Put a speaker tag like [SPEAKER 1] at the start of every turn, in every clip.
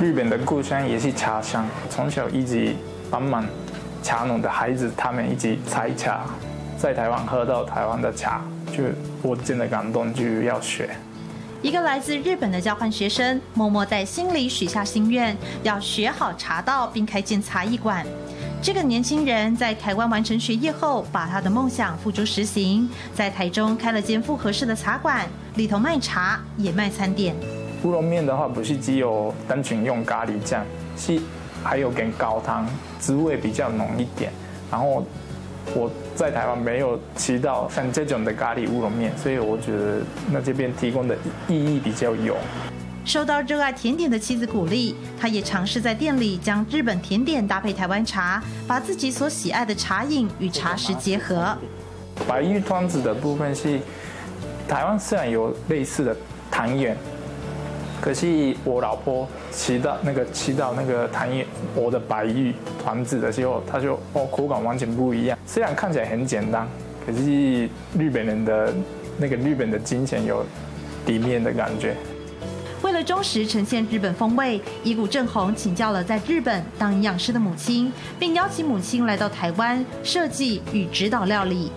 [SPEAKER 1] 日本的故乡也是茶乡，从小一直帮忙茶农的孩子，他们一起采茶，在台湾喝到台湾的茶，就我真的感动，就要学。
[SPEAKER 2] 一个来自日本的交换学生，默默在心里许下心愿，要学好茶道，并开建茶艺馆。这个年轻人在台湾完成学业后，把他的梦想付诸实行，在台中开了间复合式的茶馆，里头卖茶也卖餐点。
[SPEAKER 1] 乌龙面的话，不是只有单纯用咖喱酱，是还有跟高汤，滋味比较浓一点，然后。我在台湾没有吃到像这种的咖喱乌龙面，所以我觉得那这边提供的意义比较有。
[SPEAKER 2] 受到热爱甜点的妻子鼓励，他也尝试在店里将日本甜点搭配台湾茶，把自己所喜爱的茶饮与茶食结合。
[SPEAKER 1] 白玉团子的部分是台湾虽然有类似的汤圆。可惜我老婆吃到那个吃到那个汤圆，我的白玉团子的时候，她就哦，口感完全不一样。虽然看起来很简单，可是日本人的那个日本的精神有里面的感觉。
[SPEAKER 2] 为了忠实呈现日本风味，伊谷正弘请教了在日本当营养师的母亲，并邀请母亲来到台湾设计与指导料理。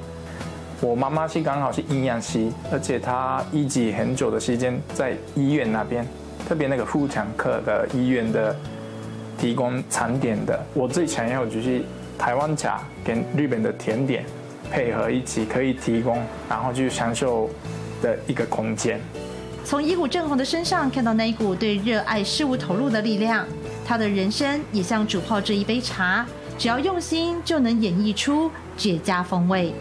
[SPEAKER 1] 我妈妈是刚好是营养师，而且她一直很久的时间在医院那边，特别那个妇产科的医院的提供餐点的。我最想要就是台湾茶跟日本的甜点配合一起，可以提供，然后去享受的一个空间。
[SPEAKER 2] 从伊谷正弘的身上看到那一股对热爱事物投入的力量，他的人生也像煮泡这一杯茶，只要用心就能演绎出绝佳风味。